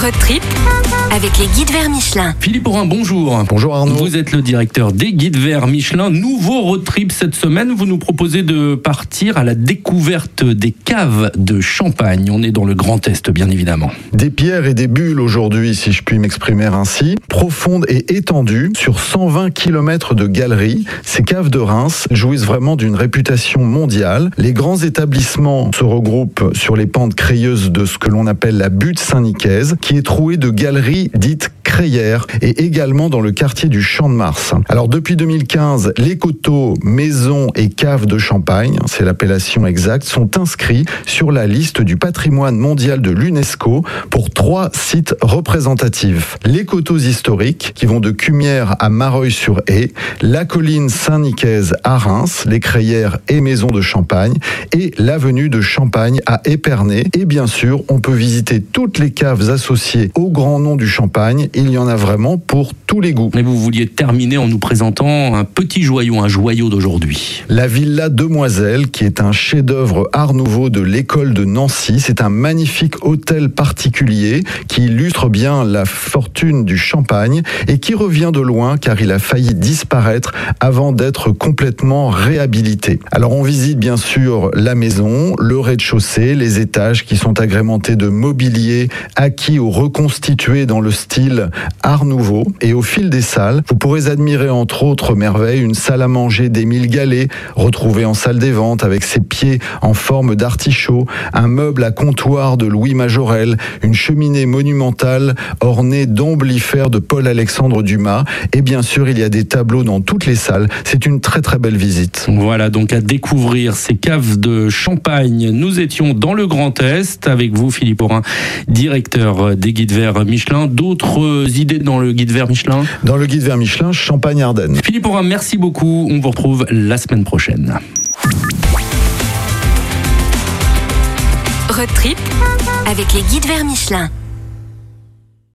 Road trip avec les guides vers Michelin. Philippe Aurin, bonjour. Bonjour Arnaud. Vous êtes le directeur des guides vers Michelin. Nouveau road trip cette semaine. Vous nous proposez de partir à la découverte des caves de Champagne. On est dans le Grand Est, bien évidemment. Des pierres et des bulles aujourd'hui, si je puis m'exprimer ainsi, profondes et étendues sur 120 km de galeries. Ces caves de Reims jouissent vraiment d'une réputation mondiale. Les grands établissements se regroupent sur les pentes crayeuses de ce que l'on appelle la butte Saint-Nicaise, qui est trouée de galeries dites crayères et également dans le quartier du Champ de Mars. Alors depuis 2015, les coteaux, maisons et caves de Champagne, c'est l'appellation exacte, sont inscrits sur la liste du patrimoine mondial de l'UNESCO pour trois sites représentatifs. Les coteaux historiques qui vont de Cumières à Mareuil-sur-Haye, la colline Saint-Nicaise à Reims, les crayères et maisons de Champagne et l'avenue de Champagne à Épernay. Et bien sûr, on peut visiter toutes les caves associées au grand nom du Champagne. Il y en a vraiment pour tous les goûts. Mais vous vouliez terminer en nous présentant un petit joyau, un joyau d'aujourd'hui. La Villa Demoiselle, qui est un chef-d'œuvre art nouveau de l'école de Nancy. C'est un magnifique hôtel particulier qui illustre bien la fortune du Champagne et qui revient de loin car il a failli disparaître avant d'être complètement réhabilité. Alors on visite bien sûr la maison, le rez-de-chaussée, les étages qui sont agrémentés de mobilier acquis ou reconstitué dans le style art nouveau. Et au fil des salles, vous pourrez admirer entre autres merveilles une salle à manger d'Émile Gallet, retrouvée en salle des ventes avec ses pieds en forme d'artichaut, un meuble à comptoir de Louis Majorel, une cheminée monumentale ornée d'omblifères de Paul-Alexandre Dumas. Et bien sûr, il y a des tableaux dans toutes les salles. C'est une très très belle visite. Voilà donc à découvrir ces caves de Champagne. Nous étions dans le Grand Est avec vous, Philippe Aurin, directeur des guides verts Michelin. D'autres idées dans le guide vert Michelin Dans le guide vers Michelin, Champagne-Ardenne. Philippe Aurin, merci beaucoup. On vous retrouve la semaine prochaine. Road trip avec les guides vers Michelin.